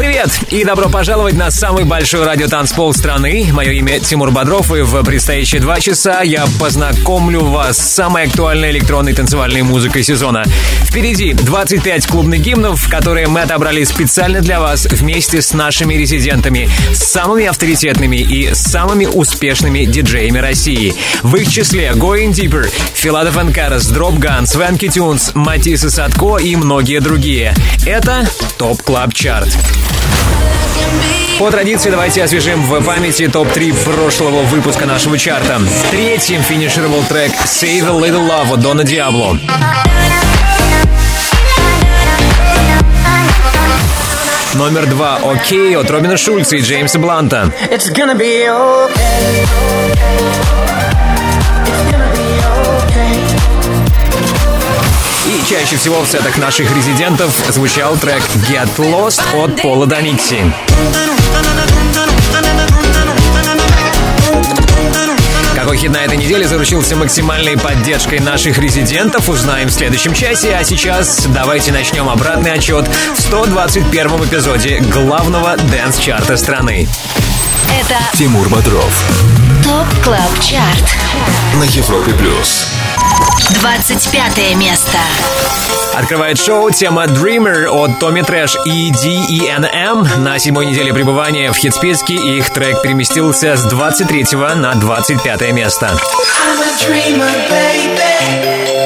Привет и добро пожаловать на самый большой радиотанцпол страны. Мое имя Тимур Бодров, и в предстоящие два часа я познакомлю вас с самой актуальной электронной танцевальной музыкой сезона. Впереди 25 клубных гимнов, которые мы отобрали специально для вас вместе с нашими резидентами, самыми авторитетными и самыми успешными диджеями России. В их числе Going Deeper, Filatov & Karas, Dropgun, Swanky Tunes, Matisse и Садко и многие другие. Это Top Club Chart. По традиции давайте освежим в памяти топ-3 прошлого выпуска нашего чарта. Третьим финишировал трек Save a Little Love от Дона Диабло. Номер два «Окей» от Робина Шульца и Джеймса Бланта. It's gonna be okay. Чаще всего в сетах наших резидентов звучал трек Get Lost от Пола Даникси. Какой хит на этой неделе заручился максимальной поддержкой наших резидентов, узнаем в следующем часе. А сейчас давайте начнем обратный отчет в 121 эпизоде главного dance -чарта страны. Это Тимур Бодров Top Club Chart. на Европе Плюс. 25 место. Открывает шоу тема Dreamer от Tommy Trash и DENM. На седьмой неделе пребывания в хит-списке их трек переместился с 23 на 25 место. I'm a dreamer, baby.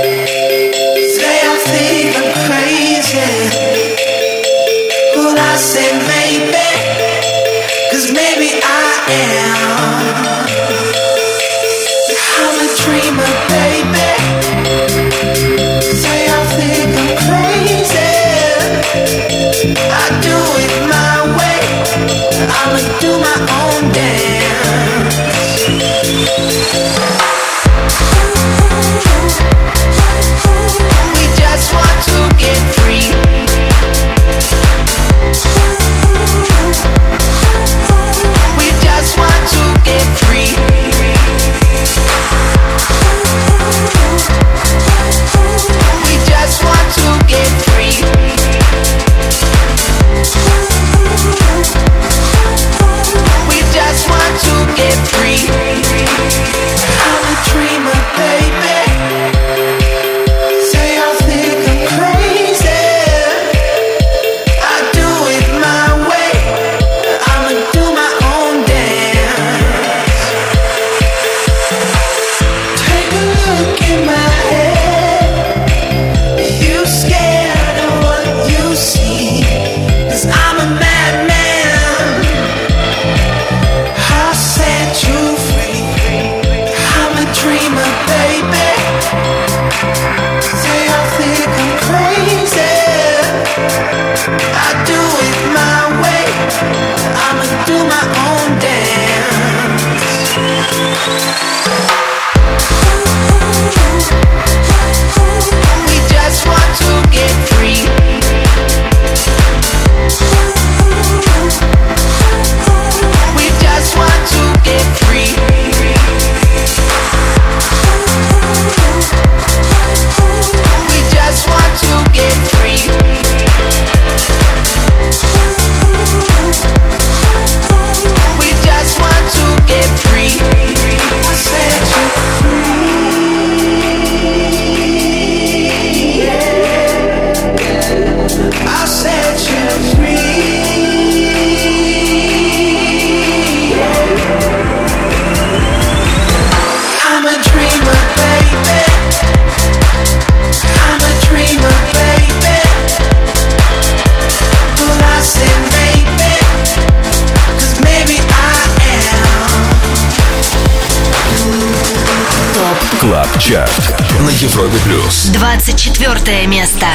На Европе Плюс. 24 место.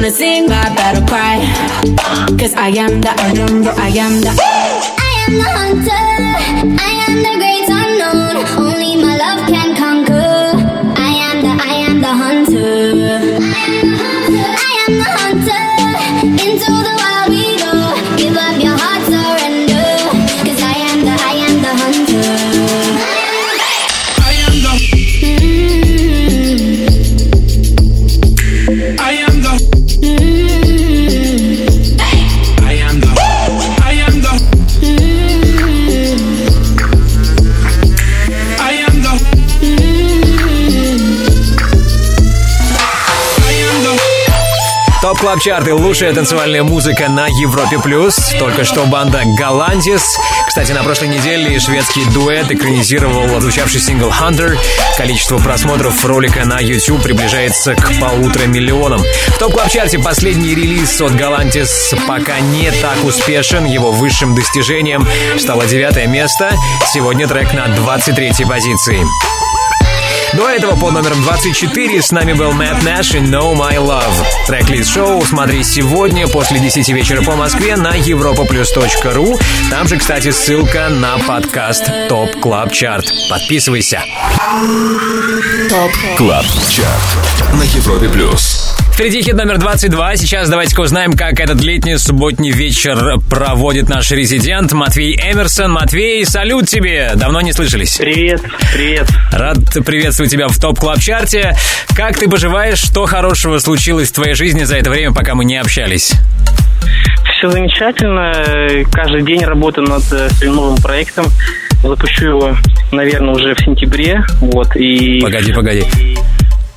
Gonna sing my battle cry, cause I am the, the, I am the. I am the hunter. I am the great unknown. Only Club Chart. Лучшая танцевальная музыка на Европе Плюс. Только что банда Galantis. Кстати, на прошлой неделе шведский дуэт экранизировал отзвучавший сингл Hunter. Количество просмотров ролика на YouTube приближается к полутора миллионам. В Top Club Chart е последний релиз от Galantis пока не так успешен. Его высшим достижением стало девятое место. Сегодня трек на 23 позиции. До этого под номером 24 с нами был Matt Nash и Know My Love. Трек-лист шоу смотри сегодня после 10 вечера по Москве на europaplus.ru. Там же, кстати, ссылка на подкаст Top Club Chart. Подписывайся. Top Club Chart На Европе Плюс Впереди хит номер 22. Сейчас давайте-ка узнаем, как этот летний субботний вечер проводит наш резидент Матвей Эмерсон. Матвей, салют тебе! Давно не слышались. Привет, привет. Рад приветствовать тебя в Top Club Chart е. Как ты поживаешь? Что хорошего случилось в твоей жизни за это время, пока мы не общались? Все замечательно. Каждый день работаю над э, своим новым проектом. Запущу его, наверное, уже в сентябре. Вот, и... Погоди, погоди.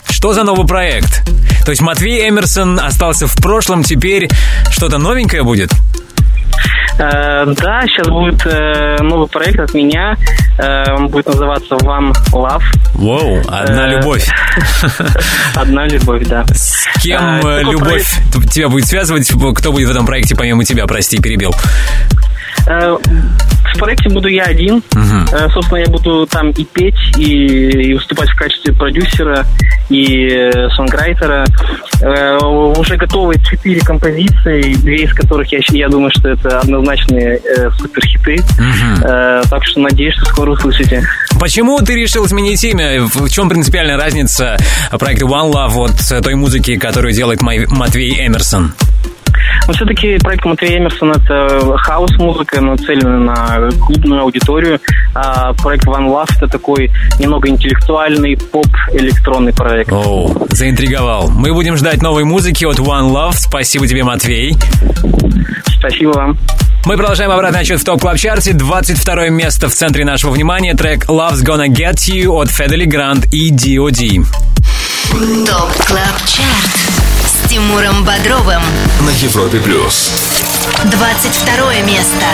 Что за новый проект? То есть Матвей Эмерсон остался в прошлом, теперь что-то новенькое будет? Э, да, сейчас будет э, новый проект от меня. Э, он будет называться One Love. Воу, одна Э, любовь. Одна любовь, да. С кем э, такой любовь тебя будет связывать? Кто будет в этом проекте помимо тебя? Прости, перебил. Э, В проекте буду я один. Э, Собственно, я буду там и петь, и, и выступать в качестве продюсера и э, сонграйтера. Уже готовы четыре композиции, две из которых я, я думаю, что это однозначные суперхиты. Э, Так что надеюсь, что скоро услышите. Почему ты решил сменить имя? В чем принципиальная разница проекта One Love от той музыки, которую делает Матвей Эмерсон? Но все-таки проект Матвея Эмерсона это хаос-музыка, нацеленная на клубную аудиторию. А проект One Love это такой немного интеллектуальный поп-электронный проект. Оу, заинтриговал. Мы будем ждать новой музыки от One Love. Спасибо тебе, Матвей. Спасибо вам. Мы продолжаем обратный отчет в топ клаб чарте 22 место в центре нашего внимания. Трек Love's Gonna Get You от Федели Грант и D.O.D. ТОП КЛАБ ЧАРТ Тимуром Бодровым. На Европе плюс. 22 место.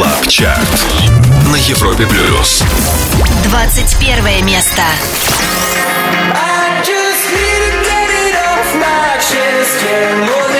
КЛАБ ЧАРТ. На Европе плюс. 21 место. I just need to get it off my chest. Yeah, more than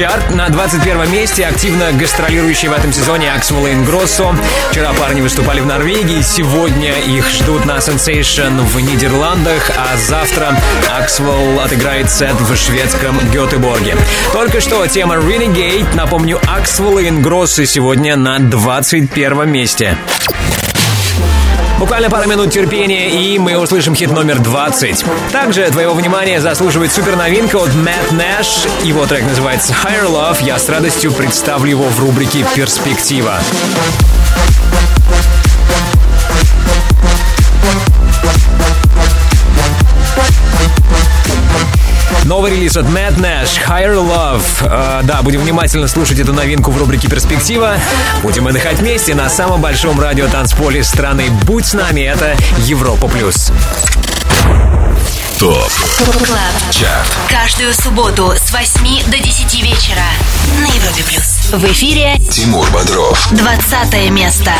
Чарт. На 21 месте активно гастролирующий в этом сезоне Axwell Ingrosso. Вчера парни выступали в Норвегии, сегодня их ждут на Sensation в Нидерландах, а завтра Axwell отыграет сет в шведском Гетеборге. Только что тема Renegade. Напомню, Axwell и Ingrosso сегодня на 21 месте. Буквально пара минут терпения, и мы услышим хит номер 20. Также твоего внимания заслуживает суперновинка от Мэтт Нэш. Его трек называется Higher Love. Я с радостью представлю его в рубрике «Перспектива». Новый релиз от Mad Nash, Higher Love. Э, да, будем внимательно слушать эту новинку в рубрике «Перспектива». Будем отдыхать вместе на самом большом радиотанцполе страны. Будь с нами, это Европа+. плюс. Top Club Chart Каждую субботу с 8 до 10 вечера на Европе плюс. В эфире Тимур Бодров 20 место.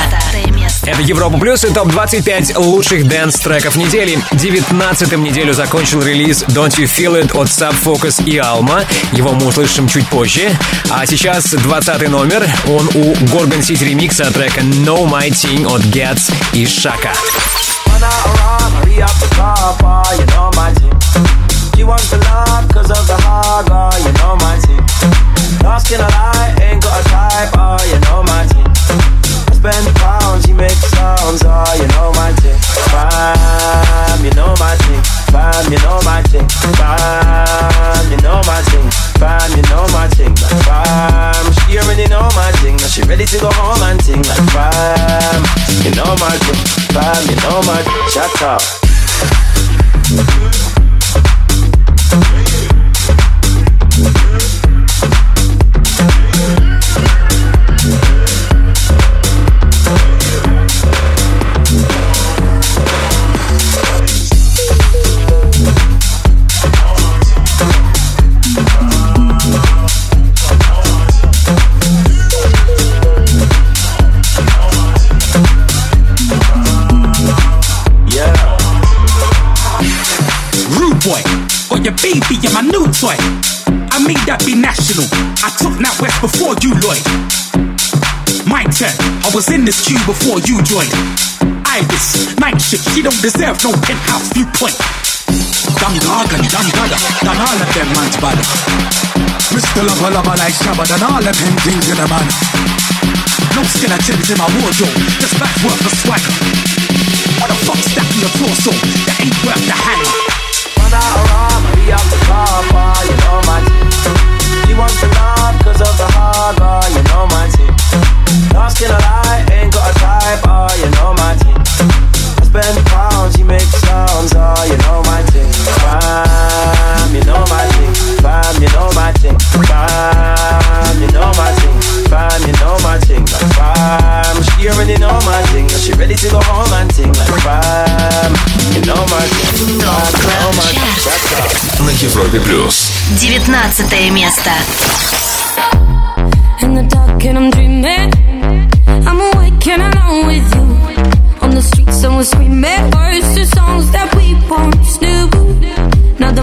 Это Европа Плюс и ТОП-25 лучших дэнс-треков недели. 19-м неделю закончил релиз Don't You Feel It от Sub Focus и Alma. Его мы услышим чуть позже. А сейчас 20 номер. Он у Gorgon City ремикса трека No My Thing от Gets и Шака. Bar, you know my team. She wants to love cause of the hard, you know my team. Lost in a lie, ain't got a type, oh, you know my team. Pounds, makes sounds, oh, you know my team. Bam, you know my team. Bam, you know my team. Bam, you know my team. Bam, you know my thing. Like, bam, she already know my thing. Now she ready to go home and ting. Like, bam, you know my thing. Bam, you know my thing. Shut up. Or your baby, you're my new toy. I made that be national. I took that west before you, Lloyd. My turn. I was in this queue before you joined. Iris, night shift. She don't deserve no penthouse viewpoint. Dumb gargan, dumb gaga, done all of them man's bad. Mr. Lover, lover like Shabba, done all of them things in a man. No skin skeletons in my wardrobe, just back work for swagger. What the fuck's that in your torso? That ain't worth the hand. You know my wants to cause of the hard, oh, you know my team. Ain't got a type, oh, you know my spend pounds, oh, you know my you know my you know my you know my you know my she already know my. She ready to go home Европе плюс. 19 место. In the dark and I'm dreaming I'm awake and alone with you On the streets and we're screaming Words to songs that we once knew Now the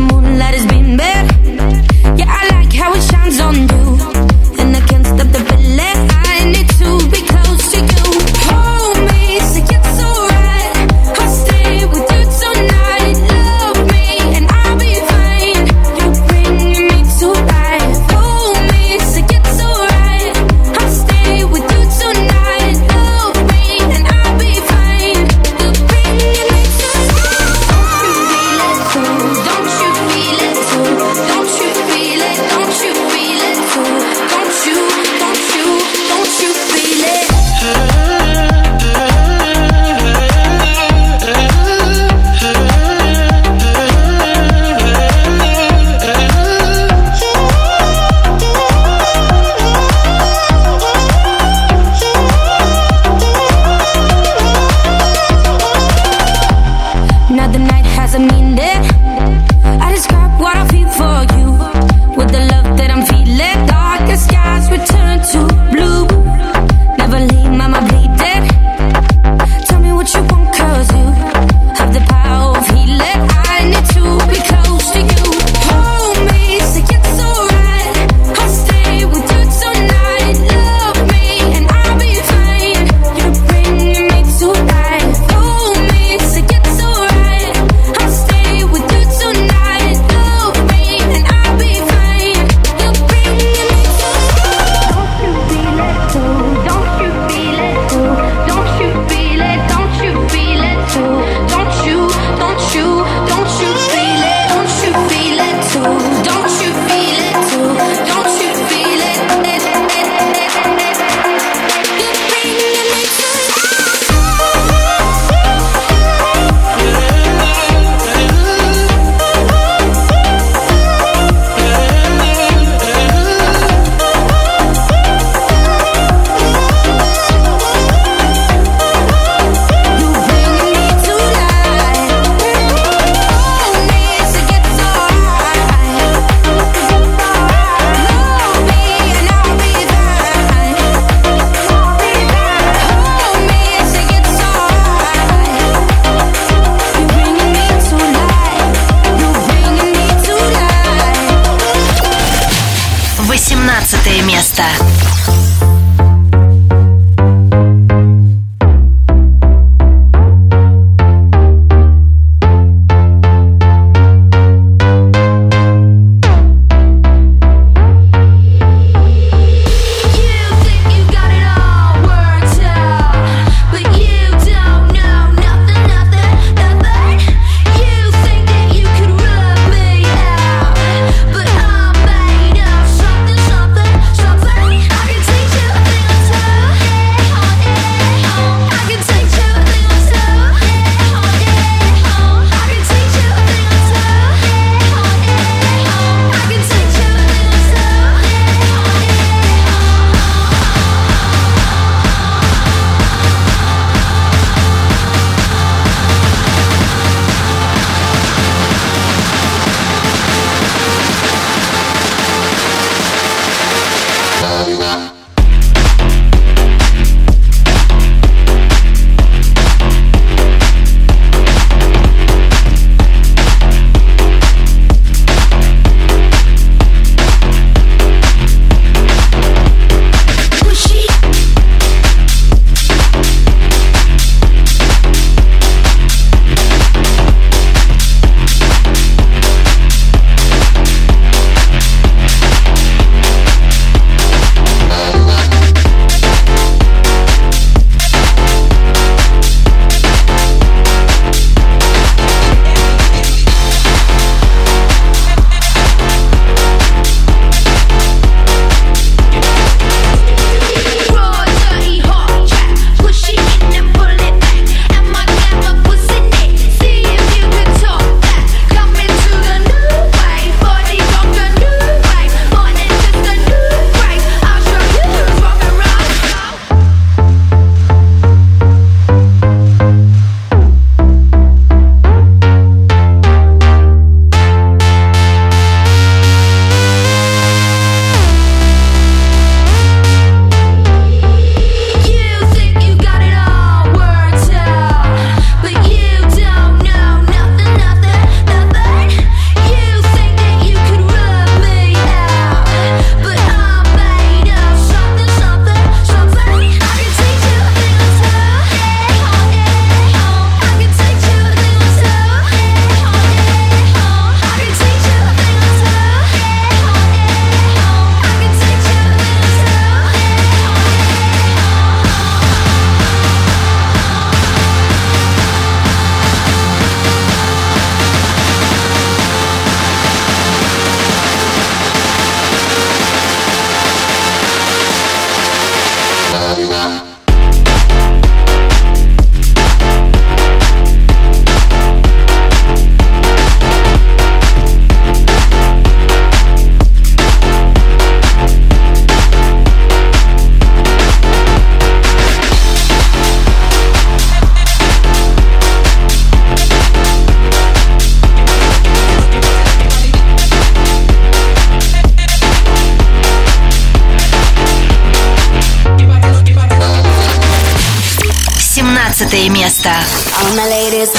Bartek miasta. All my ladies.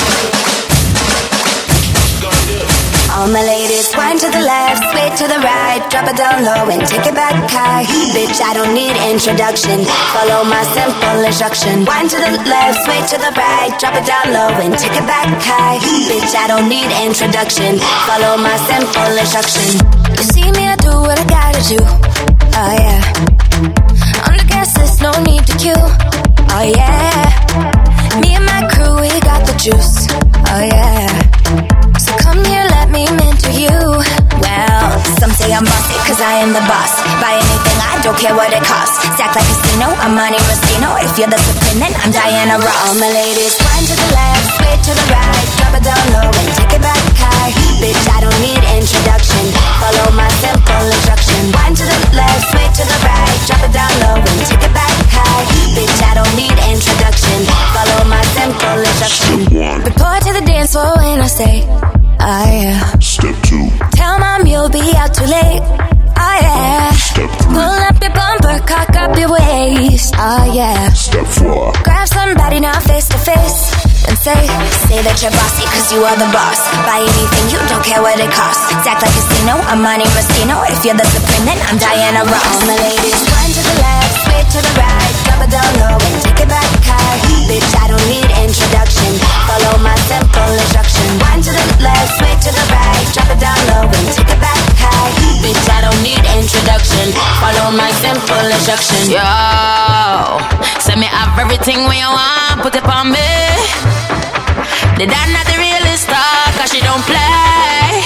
All my ladies, wind to the left, sway to the right, drop it down low and take it back high. Bitch, I don't need introduction. Follow my simple instruction. Wind to the left, sway to the right, drop it down low and take it back high. Bitch, I don't need introduction. Follow my simple instruction. You see me, I do what I gotta do. Oh yeah. Under gas, there's no need to queue. Oh yeah juice. Oh yeah. So come here, let me mentor you. Well, some say I'm bossy, cause I am the boss. Buy anything, I don't care what it costs. Stack like a casino, I'm Monte Rustino. If you're the supreme, then I'm Diana Ross. All my ladies, wind to the left, sway to the right, drop it down low and take it back high. Bitch, I don't need introduction. Follow my simple instruction. Wind to the left, sway to the right, drop it down low and take it back high. Bitch, I don't need introduction. Follow my simple instruction. Report to the dance floor when I say, oh yeah. Step two. Tell mom you'll be out too late. Oh yeah. Step three. Pull up your bumper, cock up your waist. Oh yeah. Step four. Grab somebody now face to face and say, say that you're bossy cause you are the boss. Buy anything, you don't care what it costs. Act like a casino, I'm Monte Rustino. If you're the supreme, then I'm Diana Ross. All my ladies, run to the left, to the right, drop it down low and take it back high. Bitch, I don't need introduction. Follow my simple instruction. To the left, to the right, drop it down low and take it back high. Bitch, I don't need introduction. Follow my simple instruction. Yo, send me have everything when you want, put it on me. The dad not the realest star, cause she don't play.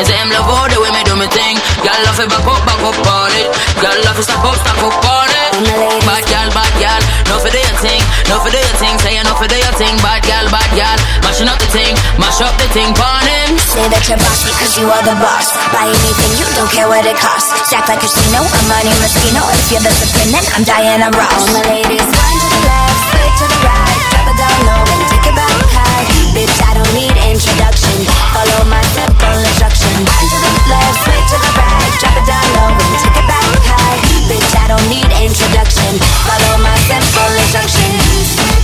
It's him love all the way me do me thing. Girl love it back up, back up on it. Girl love it stop up, stop up on it. Bad girl, bad girl, no for do your thing, no for do your thing. Say no for do your thing, bad girl, bad girl. Mashing up the thing, mash up the thing, pon him. Say that you're boss cause you are the boss. Buy anything, you don't care what it costs. Stack like a casino, I'm Monte Rustino. If you're the supreme, then I'm Diana Ross. All my ladies, run to the left, sway to the right, drop it down low and take it back high. Bitch, I don't need introduction. Follow my simple instruction. Run to the left, sway to the right, drop it down low Bitch, I don't need introduction. Follow my simple instruction.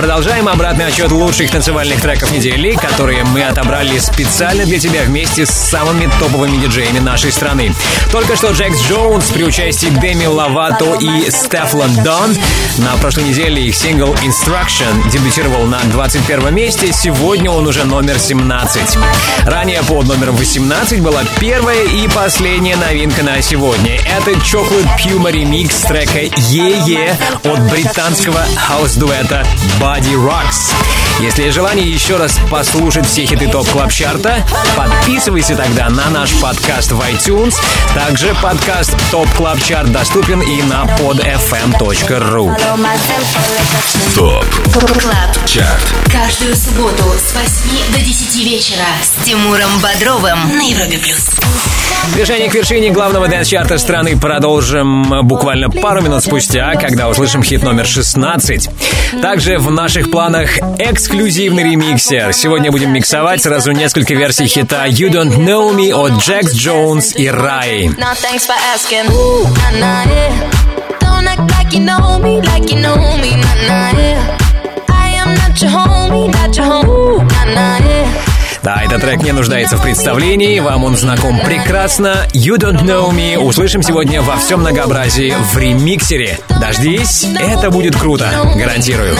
Продолжаем обратный отчет лучших танцевальных треков недели, которые мы отобрали специально для тебя вместе с самыми топовыми диджеями нашей страны. Только что Джекс Джонс при участии Деми Лавато и Стеф Лондон. На прошлой неделе их сингл Instruction дебютировал на 21 месте. Сегодня он уже номер 17. Ранее под номером 18 была первая и последняя новинка на сегодня. Это Chocolate Puma ремикс трека «Yeah Yeah» от британского хаус-дуэта Bodyrox. Если есть желание еще раз послушать все хиты Top Club Chart'а, подписывайся тогда на наш подкаст в iTunes. Также подкаст Top Club Chart доступен и на podfm.ru. Top Club Chart каждую субботу с 8 до 10 вечера с Тимуром Бодровым на Европе плюс. Движение к вершине главного дэнс-чарта страны продолжим буквально пару минут спустя, когда услышим хит номер 16. Также в наших планах эксклюзивный ремиксер. Сегодня будем миксовать сразу несколько версий хита You Don't Know Me от Jax Jones и Raye. Your homie, not your. Ooh, nah, nah, yeah. Да, этот трек не нуждается в представлении, вам он знаком прекрасно. You Don't Know Me услышим сегодня во всем многообразии в ремиксере. Дождись, это будет круто, гарантирую.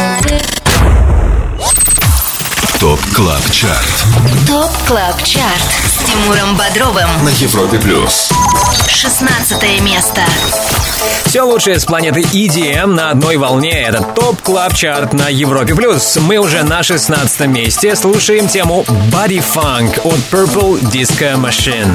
Top Club Chart Top Club Chart с Тимуром Бодровым. На Европе Плюс 16 место. Все лучшее с планеты EDM на одной волне. Это Top Club Chart на Европе+. плюс. Мы уже на 16 месте. Слушаем тему Body Funk от Purple Disco Machine.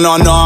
no, no,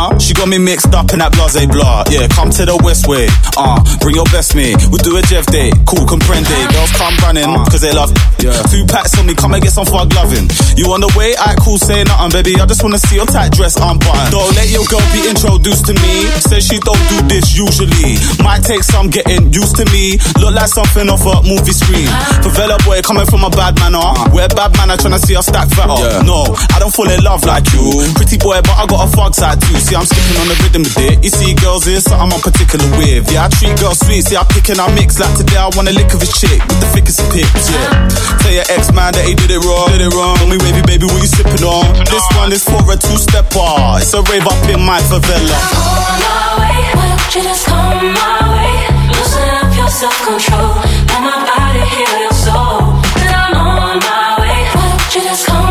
got me mixed up in that blase blah. Yeah, come to the west way. Uh, bring your best mate. We'll do a Jeff day. Cool, comprende. Girls come running, uh-huh. cause they love. Yeah. Two packs on me, come and get some fog loving. You on the way? Alright, cool, say nothing, baby. I just wanna see your tight dress unbuttoned. Don't let your girl be introduced to me. Says she don't do this usually. Might take some getting used to me. Look like something off a movie screen. Uh-huh. Favela boy coming from a bad manner. Uh-huh. We're bad manner trying to see us stack fatter. No, I don't fall in love like you. Pretty boy, but I got a fog side too. See, I'm skipping on the rhythm with it. You see, girls is something I'm particular with. Yeah, I treat girls sweet. See, I pick and I mix. Like today, I want a lick of his chick with the thickest of pics. Yeah. Tell your ex man that he did it wrong. Did it wrong. Tell me, baby, baby, what you sipping on? This one is for a two-step stepper. It's a rave up in my favela. On my way, why don't you just come my way? Loosen up your self-control. Let my body heal your soul. 'Cause I'm on my way. Why don't you just come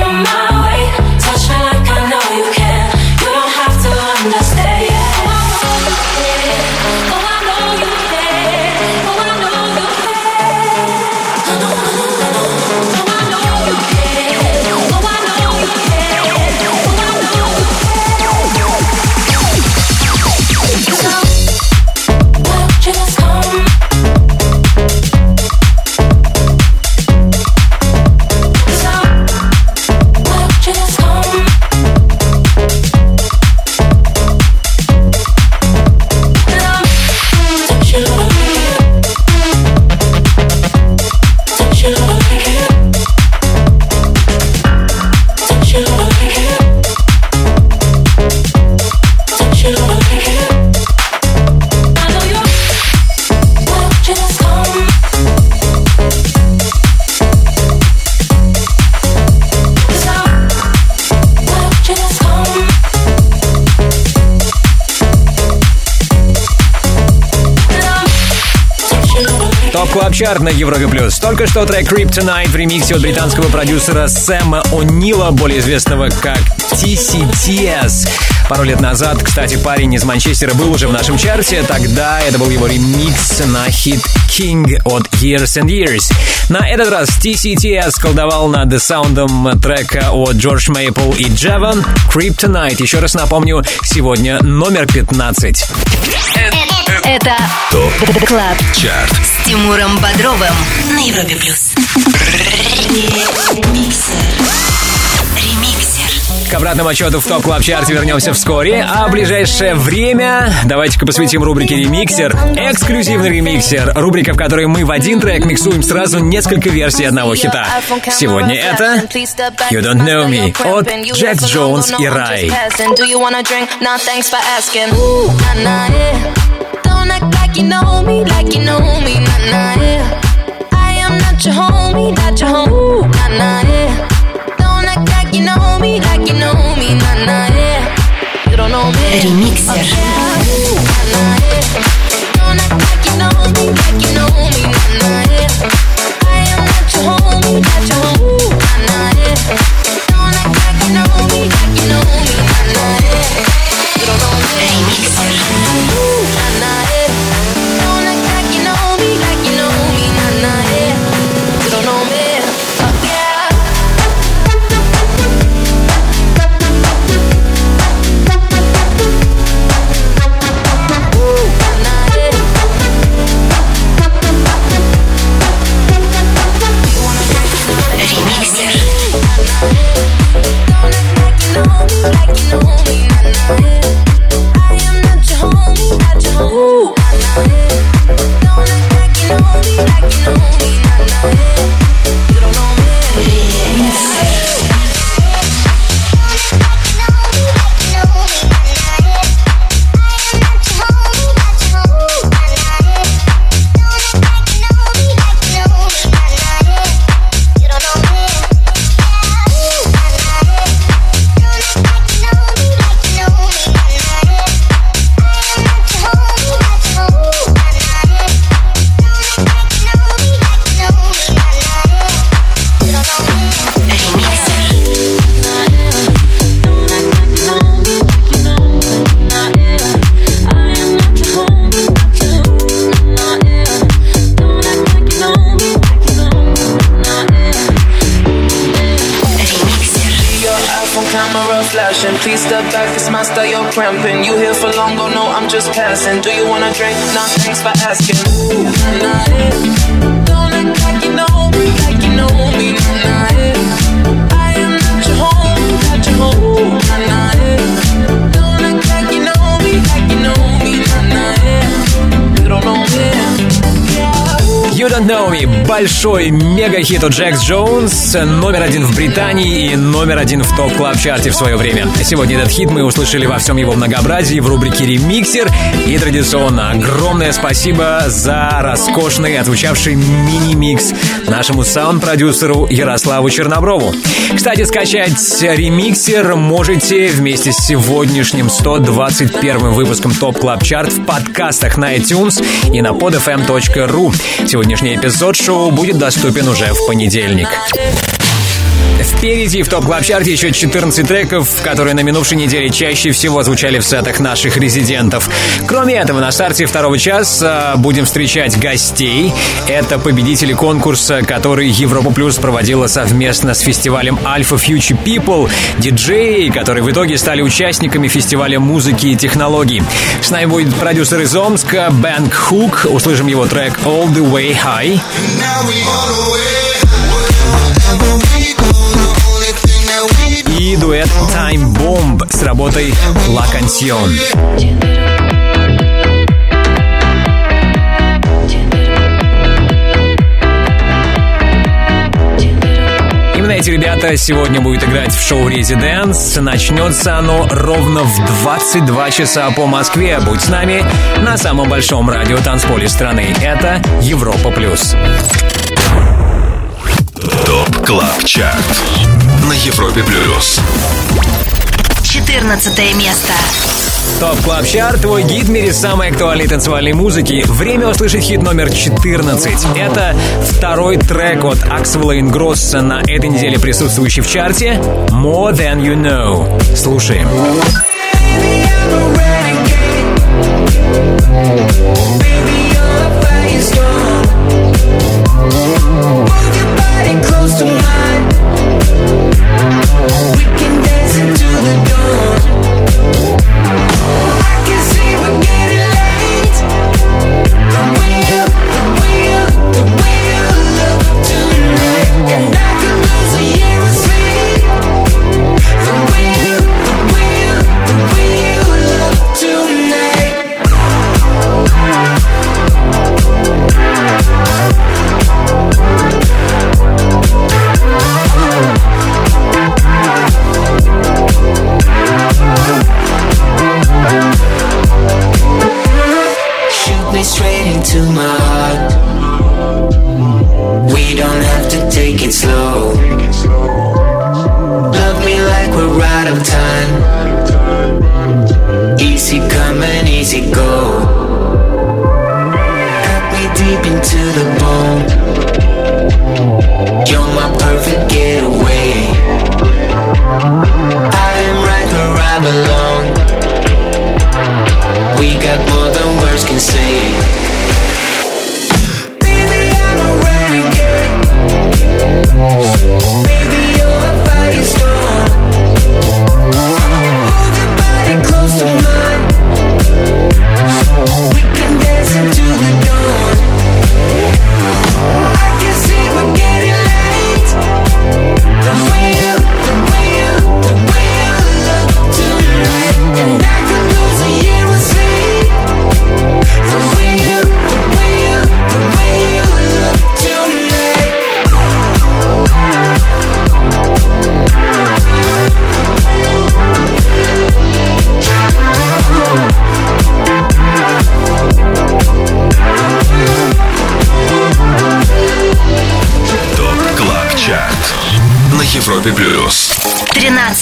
Club Chart на Европе Плюс. Только что трек Tonight в ремиксе от британского продюсера Сэма О'Нила, более известного как TCTS. Пару лет назад, кстати, парень из Манчестера был уже в нашем чарте. Тогда это был его ремикс на хит King от Years and Years. На этот раз TCTS колдовал над саундом трека от George Maple и Джеван Tonight. Еще раз напомню, сегодня номер 15. Это Top Club Chart с Тимуром Бодровым на Европе плюс. Ремиксер. К обратному отсчету в Top Club Chart'е вернемся вскоре, а в ближайшее время давайте-ка посвятим рубрике «Ремиксер». Эксклюзивный ремиксер. Рубрика, в которой мы в один трек миксуем сразу несколько версий одного хита. Сегодня это «You Don't Know Me» от Jax Jones и Raye. Don't act like you know me, like you know me, nah nah yeah. I am not your homie, not your homie, nah nah yeah. Don't act like you know me, like you know me, nah nah yeah. You don't know me. Remixer. Oh, yeah. Мега-хит у Jax Jones. Номер один в Британии и номер один в Top Club Chart'е в свое время. Сегодня этот хит мы услышали во всем его многообразии в рубрике «Ремиксер». И традиционно огромное спасибо за роскошный, отзвучавший мини-микс нашему саунд-продюсеру Ярославу Черноброву. Кстати, скачать ремиксер можете вместе с сегодняшним 121 выпуском Top Club Chart в подкастах на iTunes и на podfm.ru. Сегодняшний эпизод шоу будет доступен уже в понедельник. Впереди в топ клаб чарте еще 14 треков, которые на минувшей неделе чаще всего звучали в сетах наших резидентов. Кроме этого, на старте второго часа будем встречать гостей. Это победители конкурса, который Европа Плюс проводила совместно с фестивалем Alpha Future People, диджеи, которые в итоге стали участниками фестиваля музыки и технологий. С нами будет продюсер из Омска, Бэнк Хук. Услышим его трек All the Way High. Дуэт Time Bomb с работой La Canción. Именно эти ребята сегодня будут играть в шоу Residence. Начнется оно ровно в 22 часа по Москве. Будь с нами на самом большом радио танцполе страны. Это Европа Плюс. Top Club Chart на Европе плюс. 14 место. Top Club Chart, твой гид в мире самой актуальной танцевальной музыки. Время услышать хит номер 14. Это второй трек от Axwell'а Ingrosso на этой неделе присутствующий в чарте «More Than You Know». Слушаем. Слушаем.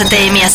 Academia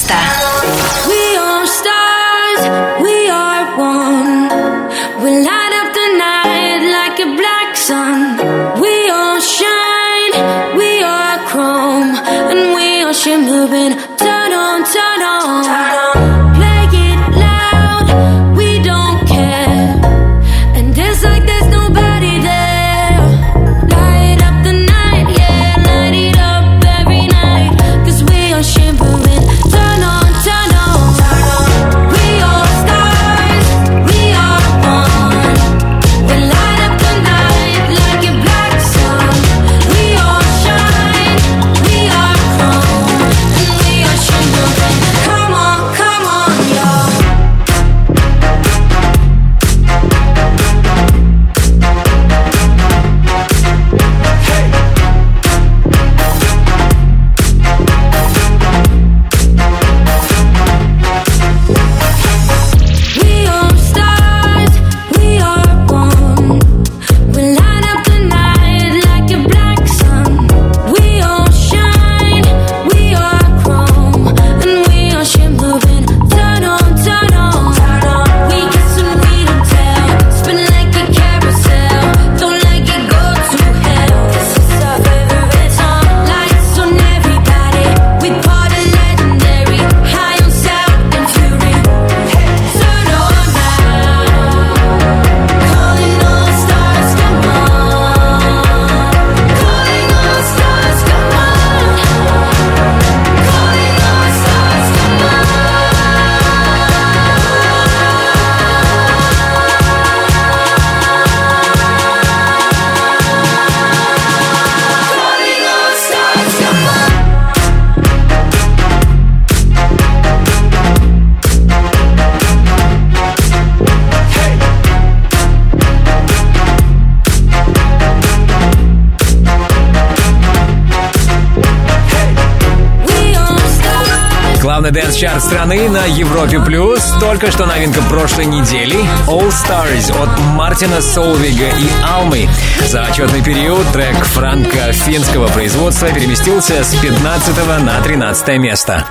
страны на Европе Плюс. Только что новинка прошлой недели All Stars от Мартина Солвига и Алмы. За отчетный период трек франко-финского производства переместился с 15 на 13 место.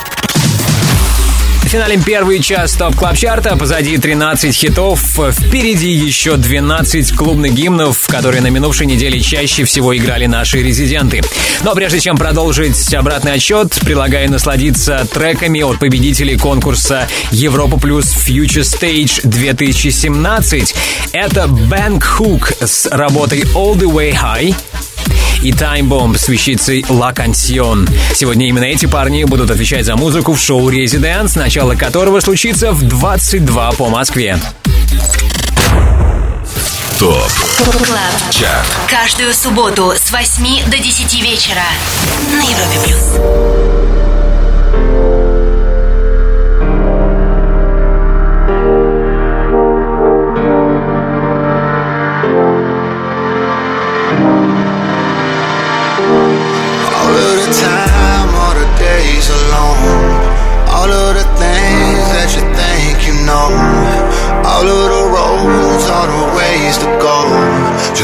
Финалем первый час топ клаб чарта Позади 13 хитов. Впереди еще 12 клубных гимнов, которые на минувшей неделе чаще всего играли наши резиденты. Но прежде чем продолжить обратный отсчет, предлагаю насладиться треками от победителей конкурса Европа Плюс Future Stage 2017. Это Bank Hook с работой All the Way High и Time Bomb с вещицей La Canción. Сегодня именно эти парни будут отвечать за музыку в шоу Residence, начало которого случится в 22 по Москве. ТОП КЛАБ ЧАРТ Каждую субботу с 8 до 10 вечера на Европе плюс.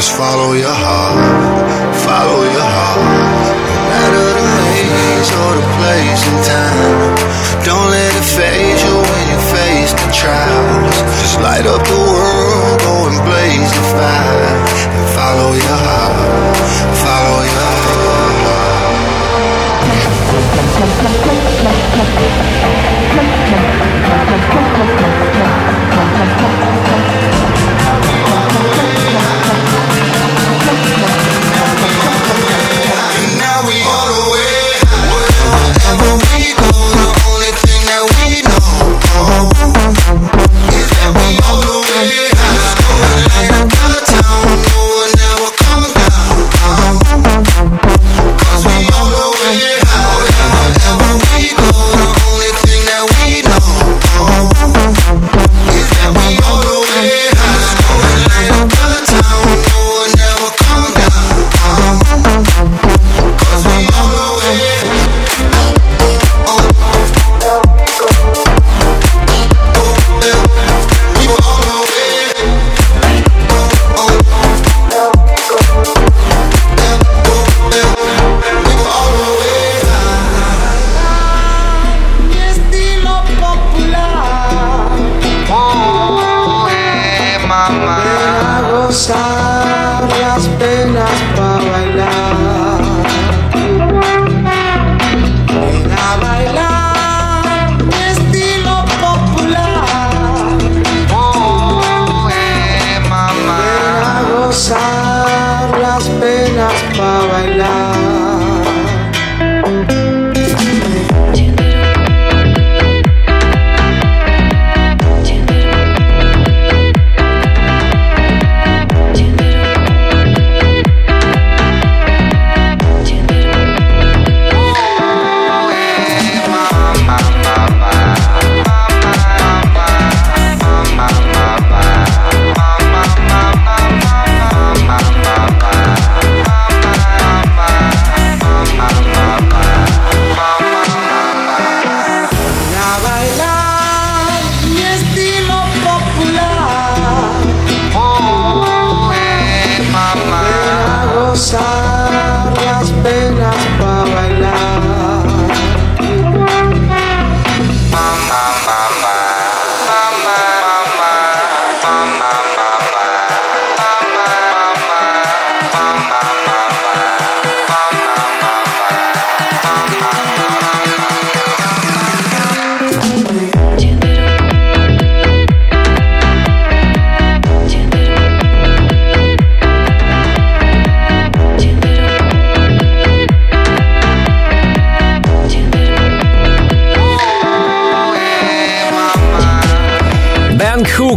Just follow your heart, follow your heart. No matter the maze or the place and time. Don't let it phase you when you face the trials. Just light up the world, go and blaze the fire. And follow your heart,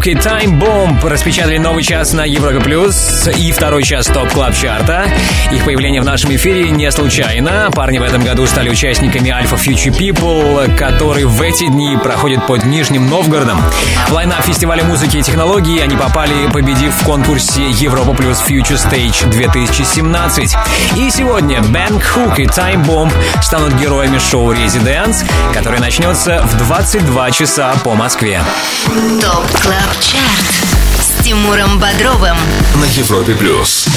Бэнк Хук и Time Bomb распечатали новый час на Европе Плюс и второй час Top Club Chart'а. Их появление в нашем эфире не случайно. Парни в этом году стали участниками Alfa Future People, который в эти дни проходит под Нижним Новгородом. В лайнап фестиваля музыки и технологий они попали, победив в конкурсе Европа Плюс Future Stage 2017. И сегодня Бэнк Хук и Time Bomb станут героями шоу Residence, которое начнется в 22 часа по Москве. Top Club Chart с Тимуром Бодровым. На Европе Плюс.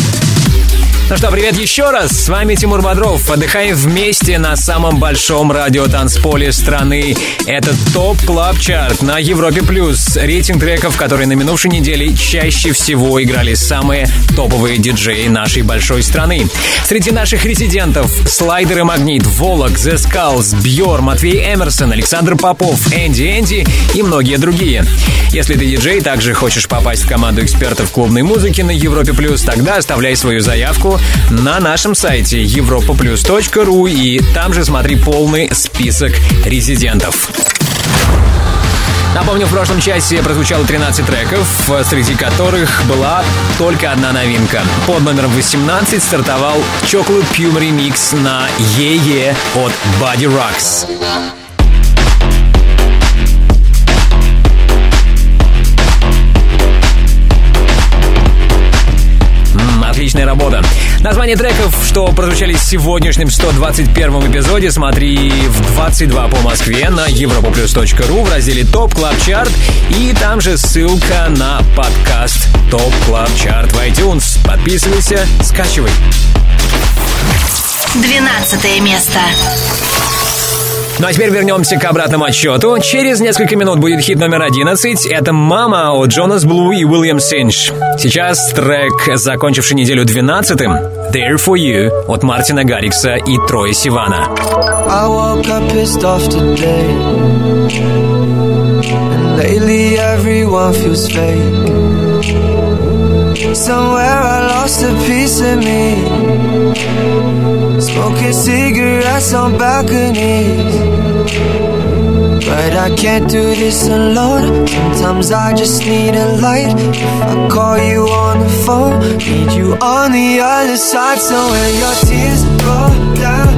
Ну что, привет еще раз. С вами Тимур Бодров. Отдыхаем вместе на самом большом радиотанцполе страны. Это Top Club Chart на Европе Плюс. Рейтинг треков, которые на минувшей неделе чаще всего играли самые топовые диджеи нашей большой страны. Среди наших резидентов Слайдер и Магнит, Волок, The Skulls, Бьор, Матвей Эмерсон, Александр Попов, Энди Энди и многие другие. Если ты диджей, также хочешь попасть в команду экспертов клубной музыки на Европе Плюс, тогда оставляй свою заявку на нашем сайте europaplus.ru и там же смотри полный список резидентов. Напомню, в прошлом часе прозвучало 13 треков, среди которых была только одна новинка. Под номером 18 стартовал Chocolate Puma ремикс на «Yeah Yeah» от Body Rocks. Отличная работа. Название треков, что прозвучали в сегодняшнем 121 эпизоде, смотри в 22 по Москве на europaplus.ru в разделе Top Club Chart и там же ссылка на подкаст Top Club Chart в iTunes. Подписывайся, скачивай. 12 место. Ну а теперь вернемся к обратному отсчету. Через несколько минут будет хит номер 11. Это «Мама» от Джонас Блу и Уильям Синдж. Сейчас трек, закончивший неделю 12-м, «There for You» от Мартина Гаррикса и Троя Сивана. I woke up pissed off today. And lately everyone feels fake. Somewhere I lost a piece of me. Smoking cigarettes on balconies. But I can't do this alone. Sometimes I just need a light. If I call you on the phone, need you on the other side. So when your tears roll down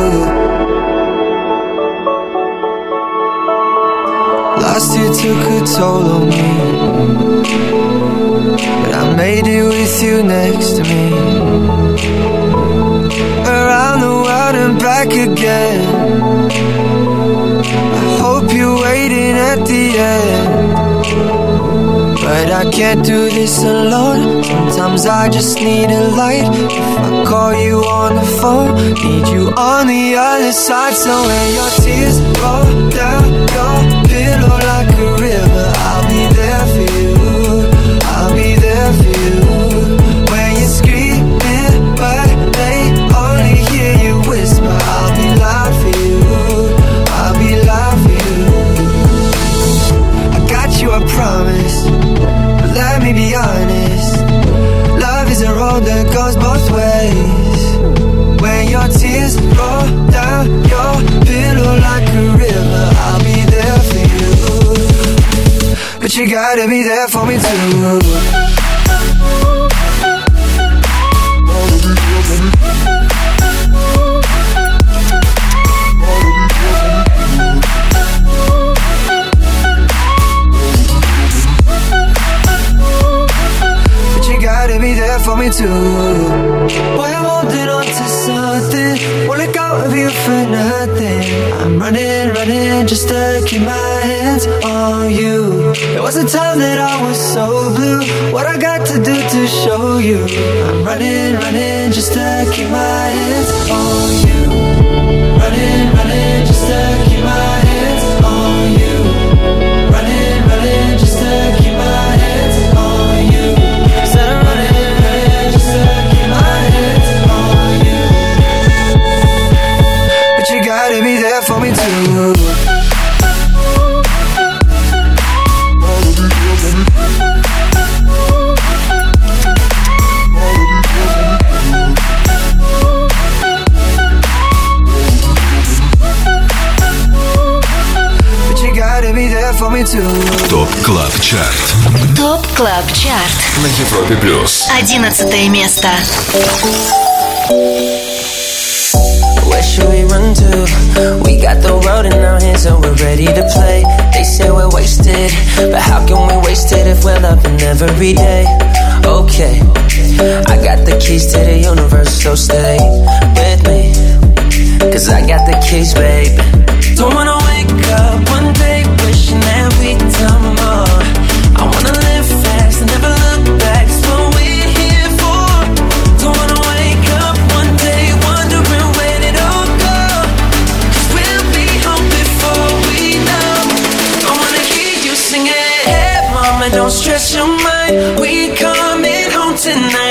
I can't do this alone. Sometimes I just need a light. If I call you on the phone, need you on the other side. So when your tears roll down your you gotta be there for me too. for me too. Why won't it on you for nothing. I'm running, running just to keep my hands on you. There was a time that I was so blue. What I got to do to show you? I'm running, running just to keep my hands on you. Running, running just to keep my ТОП КЛАБ ЧАРТ. ТОП КЛАБ ЧАРТ. На Европе Плюс. 11 место. Where should we run to? We got the road in our hands and we're ready to play. They say we're wasted But how can we waste it if we're loving every day? Okay I got the keys to the universe so stay with me. Cause I got the keys, babe. Don't wanna stress your mind. We coming home tonight.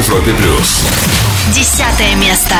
Европе плюс. Десятое место.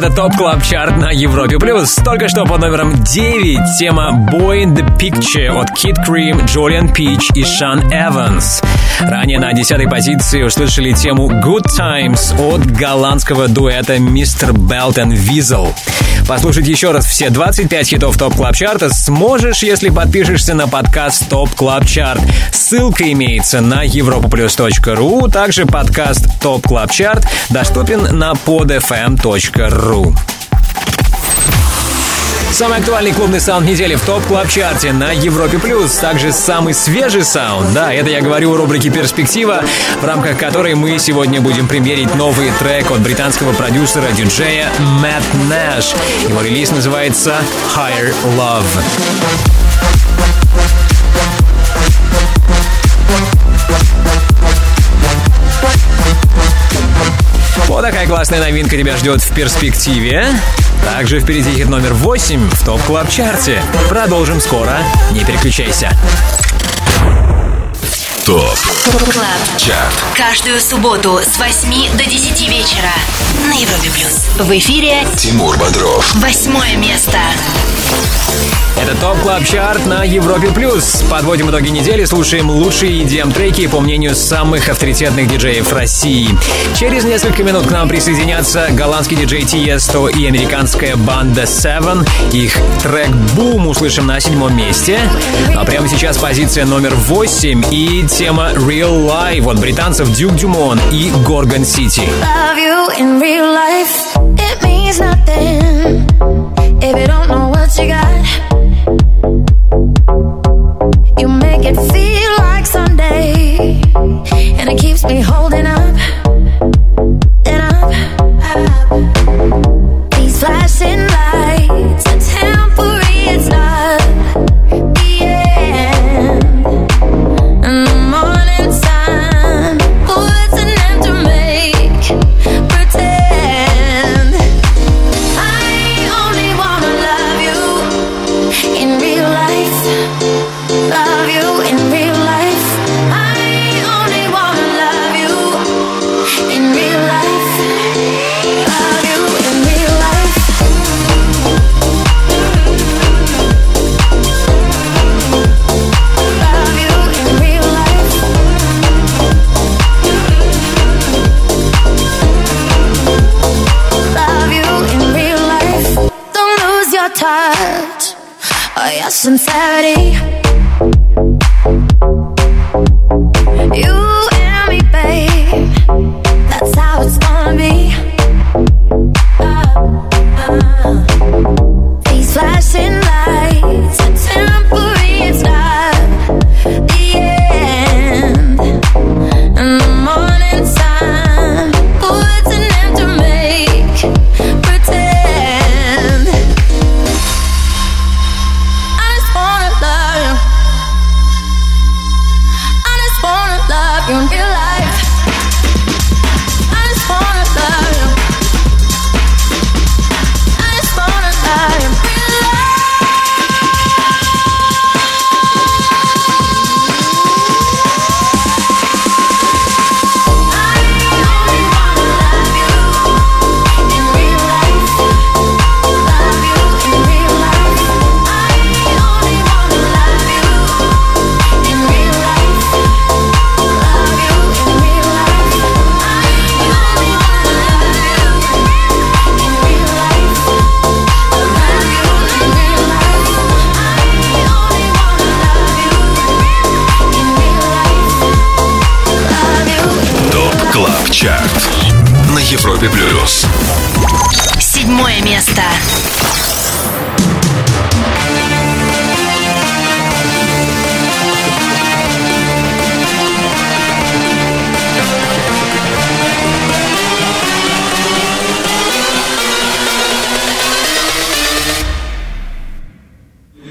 Это Top Club Chart на Европе+. плюс. Только что под номером 9 тема Boy in the Picture от Kid Cream, Джолиан Петч и Шан Эванс. Ранее на десятой позиции услышали тему Good Times от голландского дуэта. Belt and Wezol. Послушать еще раз все 25 хитов Top Club Chart а сможешь, если подпишешься на подкаст Top Club Chart. Ссылка имеется на europaplus.ru. Также подкаст Top Club Chart доступен на podfm.ru. Самый актуальный клубный саунд недели в Top Club Chart е на Европе Плюс. Также самый свежий саунд. Да, это я говорю о рубрике «Перспектива», в рамках которой мы сегодня будем примерить новый трек от британского продюсера-диджея Мэтт Нэш. Его релиз называется «Higher Love». Вот такая классная новинка тебя ждет в перспективе. Также впереди хит номер 8 в Top Club Chart е Продолжим скоро. Не переключайся. Top Club. Chart. Каждую субботу с 8 до 10 вечера на Европе плюс. В эфире Тимур Бодров. восьмое место. Это Top Club Chart на Европе+. плюс. Подводим итоги недели, слушаем лучшие EDM-треки по мнению самых авторитетных диджеев России. Через несколько минут к нам присоединятся голландский диджей Тиесто и американская банда Seven. Их трек «Бум» услышим на седьмом месте. А прямо сейчас позиция номер восемь и тема Real Life от британцев Дюк Дюмон и Горгон Сити. If you don't know what you got. It feel like Sunday, and it keeps me holding up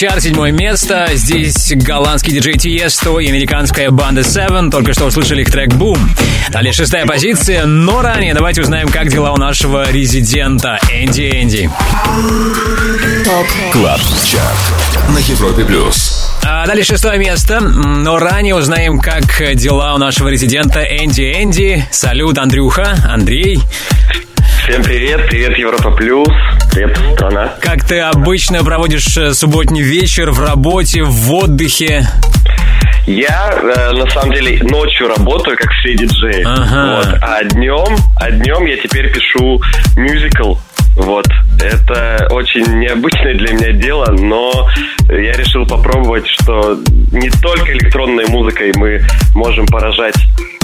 Чарт, седьмое место. Здесь голландский диджей Тиесто и американская банда Seven. Только что услышали их трек «Бум». Далее шестая позиция, но ранее давайте узнаем, как дела у нашего резидента Энди Энди. КЛАБ ЧАРТ на Европе Плюс. А далее шестое место, но ранее узнаем, как дела у нашего резидента Энди Энди. Салют, Андрюха, Андрей. Всем привет, привет Европа Плюс, привет страна. Как ты обычно проводишь э, субботний вечер в работе, в отдыхе? Я э, на самом деле ночью работаю как все диджей, Ага. вот, а днем, а днем я теперь пишу мюзикл. Вот, это очень необычное для меня дело, но я решил попробовать, что не только электронной музыкой мы можем поражать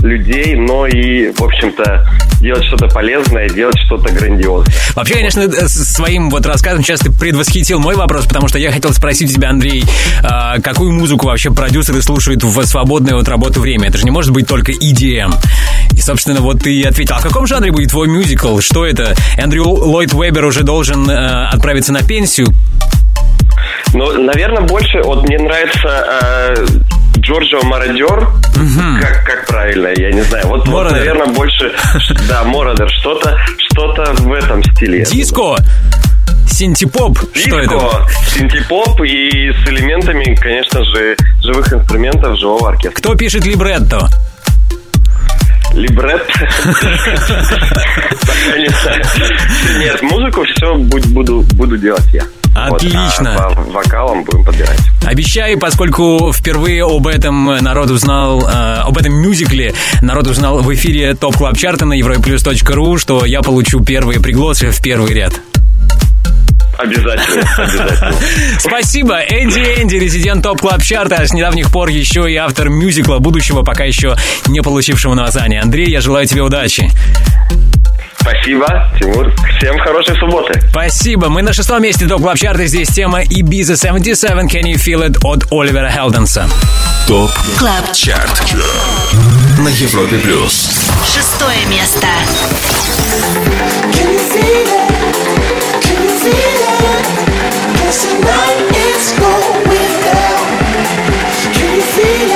людей, но и, в общем-то, делать что-то полезное, делать что-то грандиозное. Вообще, конечно, э, своим вот рассказом сейчас ты предвосхитил мой вопрос, потому что я хотел спросить тебя, Андрей, а, какую музыку вообще продюсеры слушают в свободное от работы время? Это же не может быть только EDM. И, собственно, вот ты и ответил. А в каком жанре будет твой мюзикл? Что это? Эндрю Ллойд Уэббер уже должен э, отправиться на пенсию? Ну, наверное, больше вот мне нравится э, Джорджио Мародер, как, как правильно, я не знаю. Вот, вот наверное, больше, да, Мородер, что-то, что-то в этом стиле. Диско, синтепоп, что это? Синтепоп и с элементами, конечно же, живых инструментов, живого оркестра. Кто пишет либретто? Либрет. Пока не знаю. Нет, музыку все буду делать я. Вот, Отлично. а по вокалам будем подбирать. Обещаю, поскольку впервые об этом народ узнал, э, об этом мюзикле народ узнал в эфире Top Club Chart а на europaplus.ru, что я получу первые пригласы в первый ряд. Обязательно, обязательно. Спасибо, Энди Энди, резидент Top Club Chart а, а с недавних пор еще и автор мюзикла будущего, пока еще не получившего названия. Андрей, я желаю тебе удачи. Спасибо, Тимур. Всем хорошей субботы. Спасибо. Мы на шестом месте Top Club Chart а. Здесь тема Ibiza 77 Can You Feel It от Оливера Хелденса. ТОП Клаб Чарт на Европе плюс. Шестое место. Can you feel it? Can you feel it? 'Cause tonight it's going down. Can you feel it?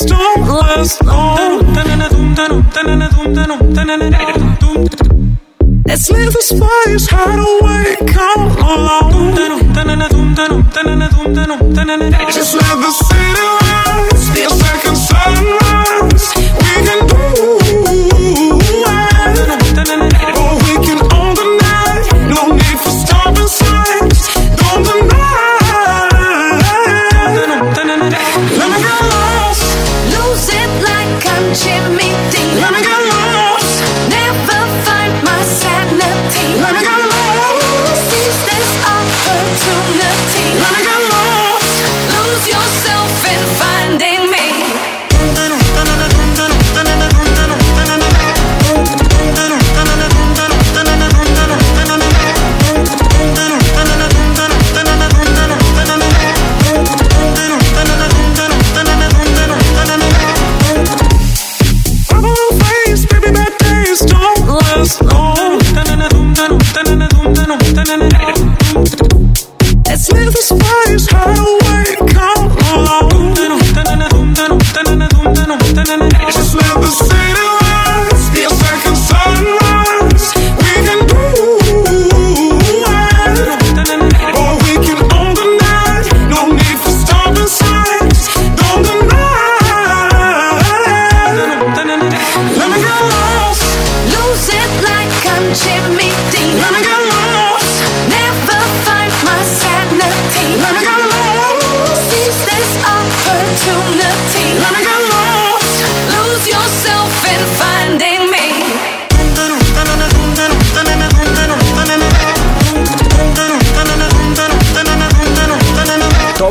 Days don't last long. Let's leave this place, hide away, come along. Just let the city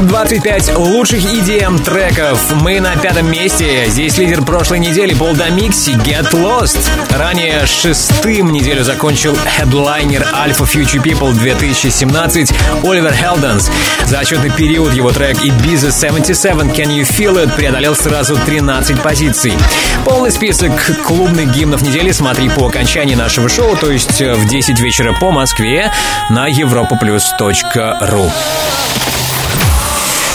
Топ-25 лучших EDM треков. Мы на пятом месте. Здесь лидер прошлой недели Пол Дамикси Get Lost. Ранее шестым неделю закончил хедлайнер Alpha Future People 2017 Оливер Хелденс. За отчетный период его трек Ibiza 77 Can You Feel It преодолел сразу 13 позиций. Полный список клубных гимнов недели смотри по окончании нашего шоу, то есть в 10 вечера по Москве на europaplus.ru.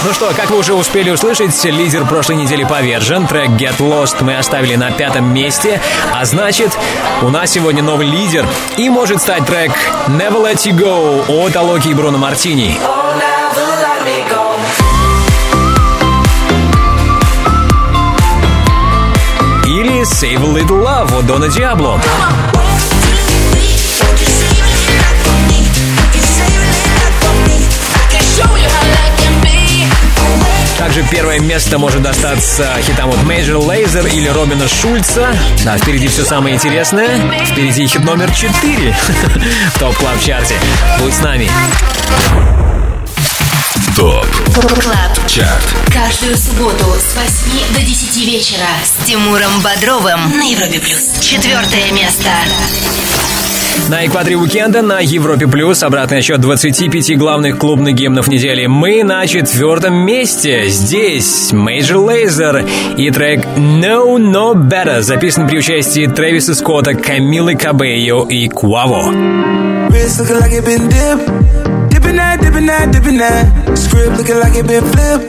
Ну что, как вы уже успели услышать, лидер прошлой недели повержен. Трек Get Lost мы оставили на пятом месте. А значит, у нас сегодня новый лидер. И может стать трек Never Let You Go от Алоки и Бруно Мартини. Или Save a Little Love от Дона Диабло. Также первое место может достаться хитам от Major Lazer или Робина Шульца. А впереди все самое интересное. Впереди хит номер 4 в Top Club Chart е Будь с нами. Top Club Chart Каждую субботу с 8 до 10 вечера с Тимуром Бодровым на Европе Плюс. Четвертое место. На экваторе уикенда на Европе Плюс обратный отсчет 25 главных клубных гимнов недели. Мы на четвертом месте. Здесь Major Lazer и трек No No Better записан при участии Трэвиса Скотта, Камилы Кабейо и Куаво. Wrist looking like it been dipped. Dipping that, dipping that. Script looking like it been flipped.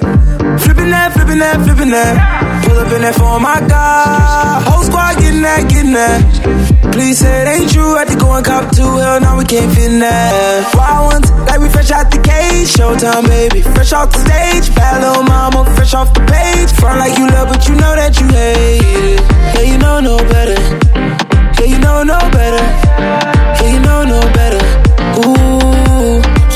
Flipping that, flipping that, flipping that. Pull up in that phone, my God. Whole squad getting that, getting that. Please say it ain't true. Had to go and cop two. Hell, no, we can't fit in that. Wild ones, like we fresh out the cage. Showtime, baby. Fresh off the stage. Bad little mama, fresh off the page. Front like you love, but you know that you hate it. Yeah, you know no better. Yeah, you know no better. Yeah, you know no better. Ooh.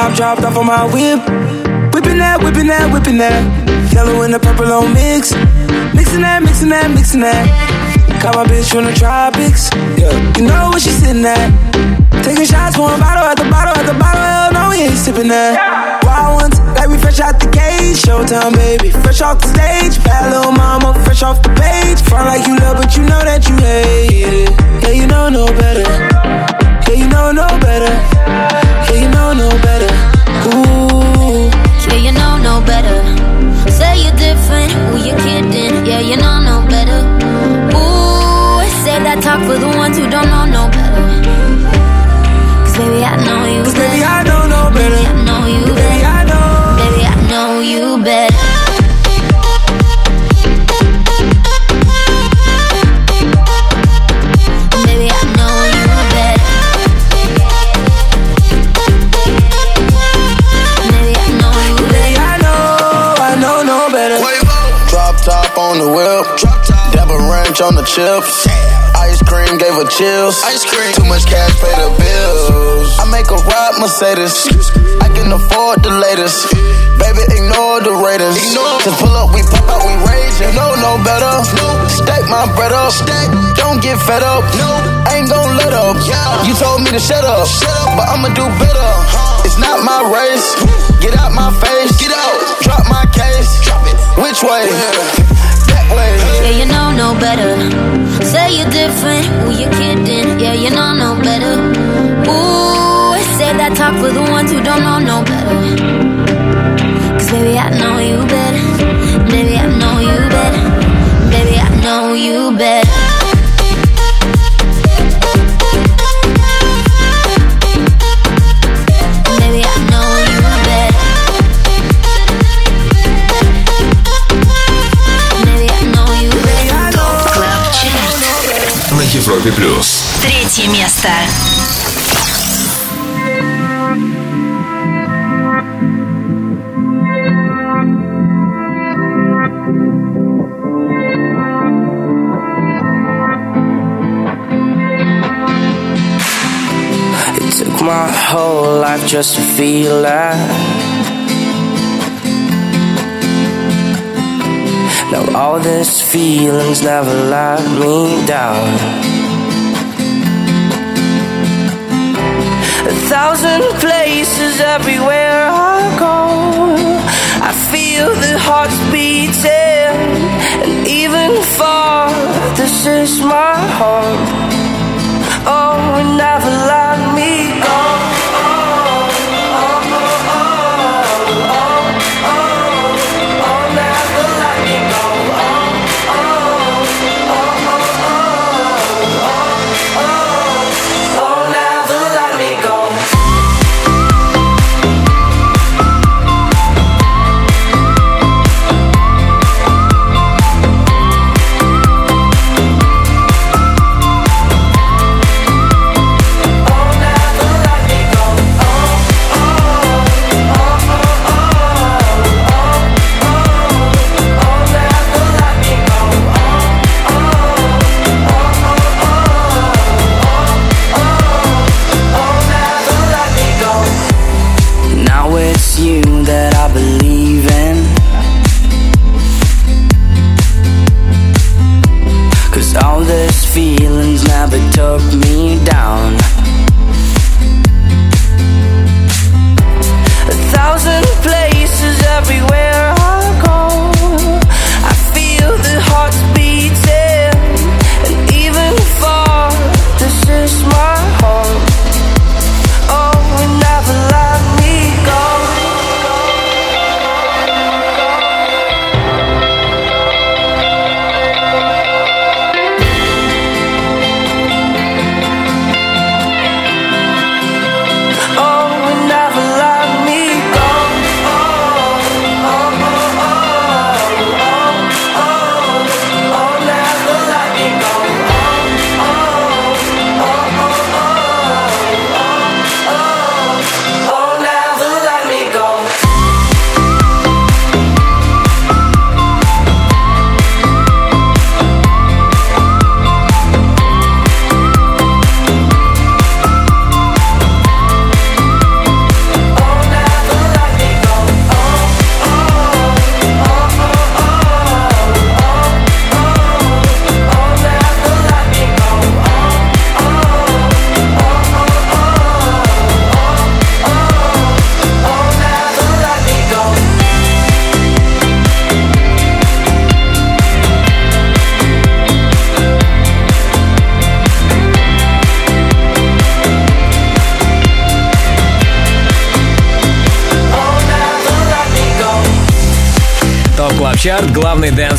Top dropped off on my whip. Whipping that, whipping that, whipping that. Yellow and the purple on mix. Mixing that, mixing that, mixing that. Got my bitch from the tropics. Yeah, you know where she sitting at. Taking shots, pouring bottle at the bottle at the bottle. Hell no, we ain't sipping that. Wild ones, like we fresh out the cage. Showtime, baby. Fresh off the stage. Bad little mama, fresh off the page. Front like you love, but you know that you hate it. Yeah, you know no better. Know no better. Yeah, you know no better. Ooh. Yeah, you know no better. Say you're different, who you kidding? Yeah, you know no better. Ooh, say that talk for the ones who don't know no better. Cause baby, I know on the whip. Dabba ranch on the chips. Ice cream gave her chills. Ice cream. Too much cash, pay the bills. I make a ride Mercedes. I can afford the latest. Baby, ignore the Raiders. Just pull up, we pop out, we rage. You know no better. Stack my bread up. Don't get fed up. Ain't gon' let up. You told me to shut up, but I'ma do better. Uh-huh. It's not my race. Get out my face. Get out. Drop my case. Drop it. Which way? Way. Yeah, you know no better. Say you're different, who you kidding? Yeah, you know no better. Ooh, say that talk for the ones who don't know no better. Cause baby, I know you better. Baby, I know you better. Baby, I know you better. Baby, I know you better. Европе плюс. Третье место. It took my whole life just to feel that. Now all these feelings never let me down. A thousand places everywhere I go. I feel the hearts beating, and even far, this is my home. Oh, never let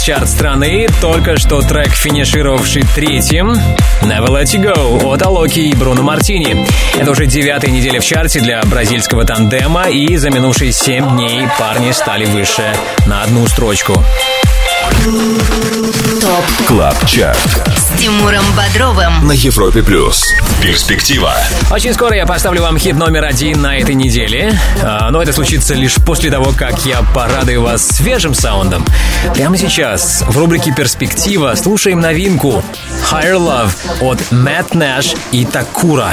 дэнс-чарт страны, только что трек, финишировавший третьим, Never Let You Go от Алока и Бруно Мартини. Это уже девятая неделя в чарте для бразильского тандема, и за минувшие семь дней парни стали выше на одну строчку. Top Club Chart Тимуром Бодровым. на Европе плюс. Перспектива. Очень скоро я поставлю вам хит номер один на этой неделе. А, но это случится лишь после того, как я порадую вас свежим саундом. Прямо сейчас в рубрике «Перспектива» слушаем новинку «Higher Love» от Мэтт Нэш и Такура.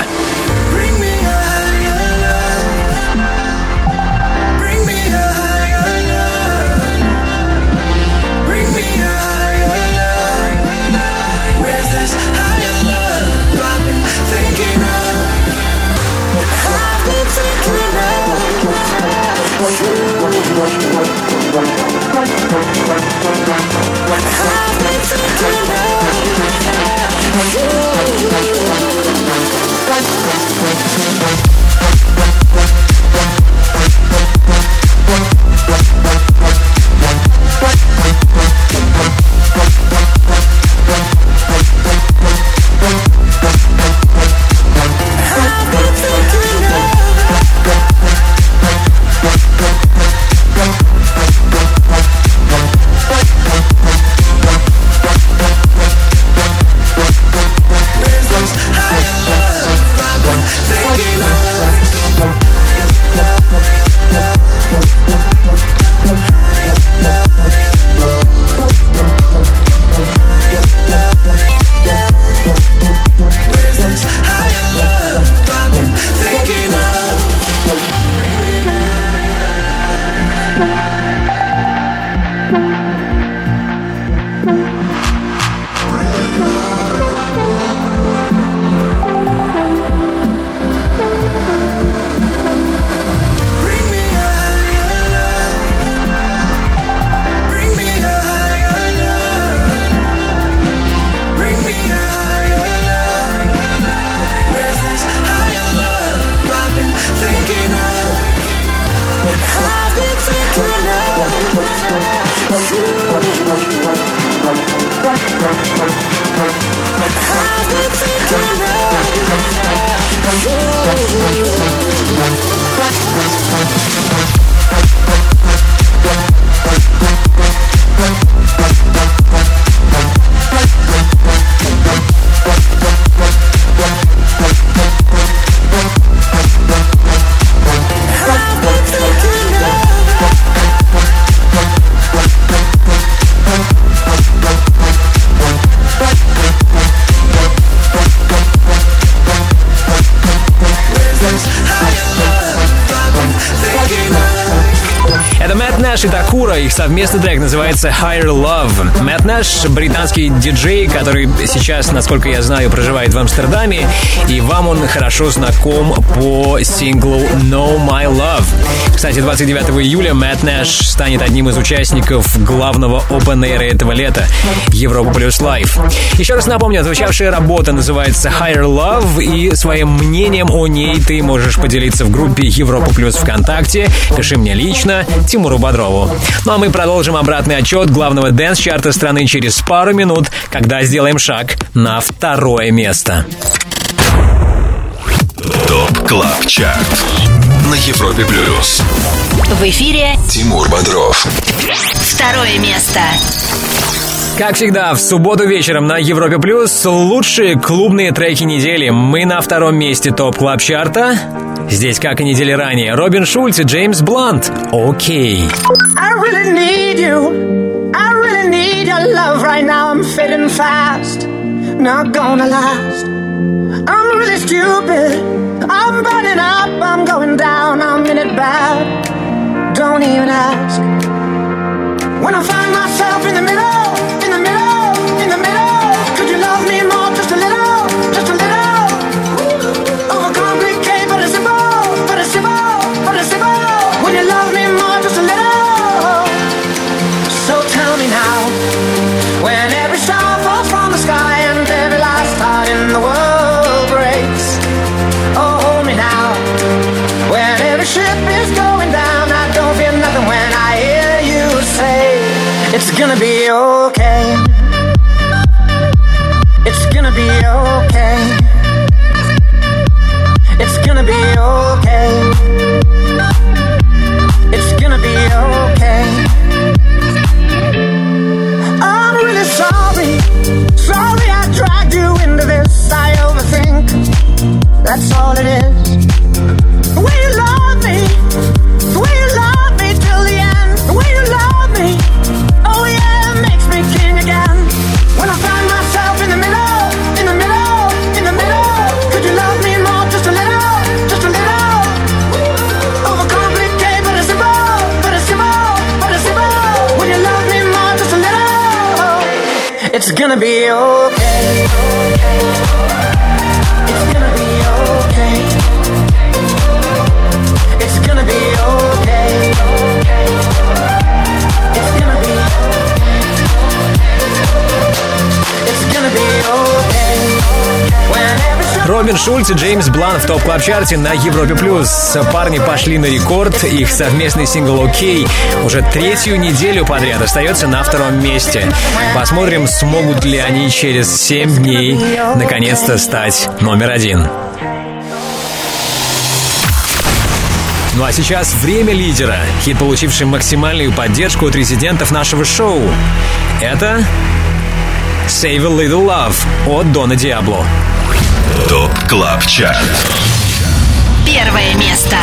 Совместный трек называется Higher Love. Мэтт Нэш — британский диджей, который сейчас, насколько я знаю, проживает в Амстердаме. И вам он хорошо знаком по синглу No My Love. Кстати, 29 июля Мэтт Нэш станет одним из участников главного Open Air этого лета — Европа Плюс Лайв. Еще раз напомню, звучавшая работа называется Higher Love, и своим мнением о ней ты можешь поделиться в группе Европа Плюс ВКонтакте. Пиши мне лично, Тимуру Бодрову. Ну а мы продолжим обратный отсчет главного дэнс-чарта страны через пару минут, когда сделаем шаг на второе место. Top Club Chart на Европе Плюс. В эфире Тимур Бодров. второе место. Как всегда, в субботу вечером на Европе Плюс лучшие клубные треки недели. Мы на втором месте Top Club Chart а. Здесь, как и недели ранее, Робин Шульц и Джеймс Блант. Окей. Not gonna last. I'm really stupid. I'm burning up. I'm going down. I'm in it bad. Don't even ask. When I find myself in the middle, all it is. Робин Шульц и Джеймс Блан в топ клаб чарте на Европе плюс. Парни пошли на рекорд. Их совместный сингл «Окей» уже третью неделю подряд остается на втором месте. Посмотрим, смогут ли они через 7 дней наконец-то стать номер один. Ну а сейчас время лидера, хит, получивший максимальную поддержку от резидентов нашего шоу. Это «Save a Little Love» от Дона Диабло. ТОП КЛАБ ЧАРТ Первое место.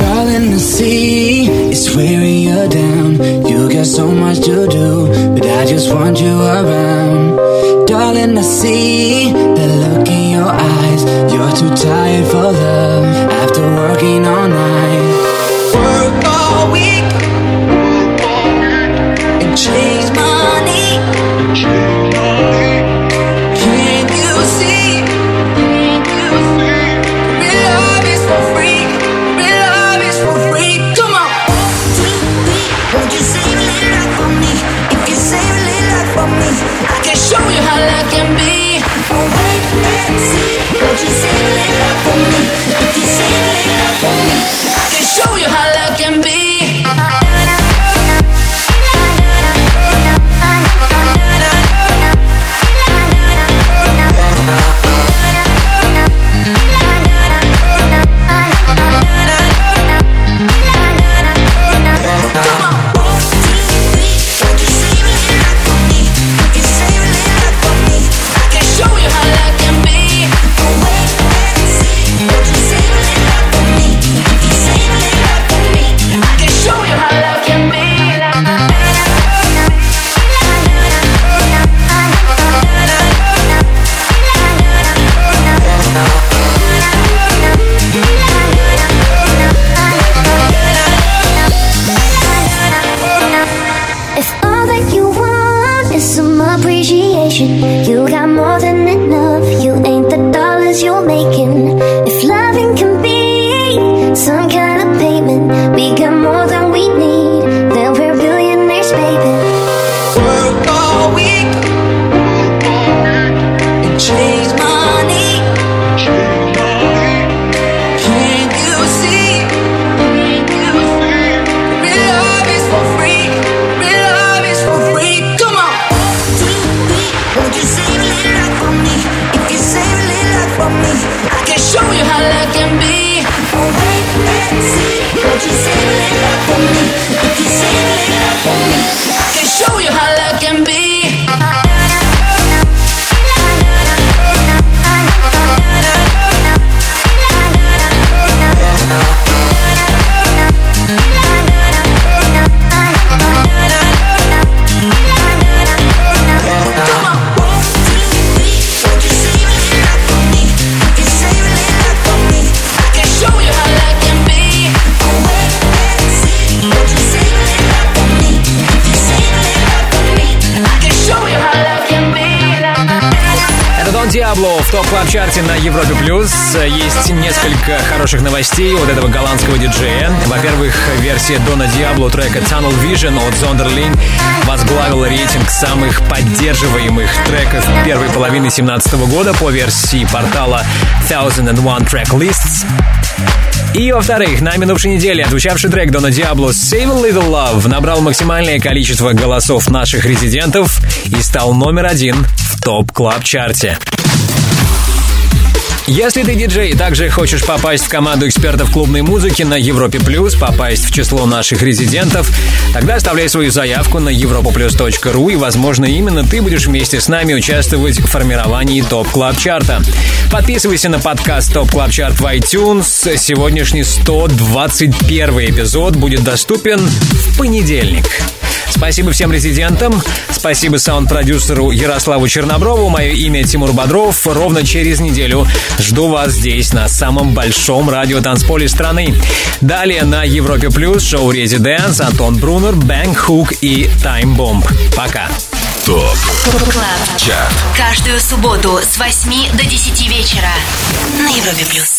Darling, the sea is wearing you down. You got so much to do, but I just want you around. Darling, I see the look in your eyes. You're too tired for love after working all night. see, don't you see, me? Несколько хороших новостей от этого голландского диджея. Во-первых, версия Дона Диабло трека Tunnel Vision от Sonderling возглавила рейтинг самых поддерживаемых треков первой половины 2017 года по версии портала 1001 Track Lists. И, во-вторых, на минувшей неделе отзвучавший трек Дона Диабло Save a Little Love набрал максимальное количество голосов наших резидентов и стал номер один в Top Club Chart е. Если ты диджей и также хочешь попасть в команду экспертов клубной музыки на Европе Плюс, попасть в число наших резидентов, тогда оставляй свою заявку на europaplus.ru и, возможно, именно ты будешь вместе с нами участвовать в формировании Top Club Chart а. Подписывайся на подкаст Top Club Chart в iTunes. Сегодняшний 121 эпизод будет доступен в понедельник. Спасибо всем резидентам. Спасибо саунд-продюсеру Ярославу Черноброву. Мое имя Тимур Бодров. Ровно через неделю жду вас здесь, на самом большом радиотанцполе страны. Далее на Европе Плюс шоу «Residents» Антон Брунер, Бэнк Хук и Time Bomb. Пока. Top Club. Chart. Каждую субботу с 8 до 10 вечера на Европе плюс.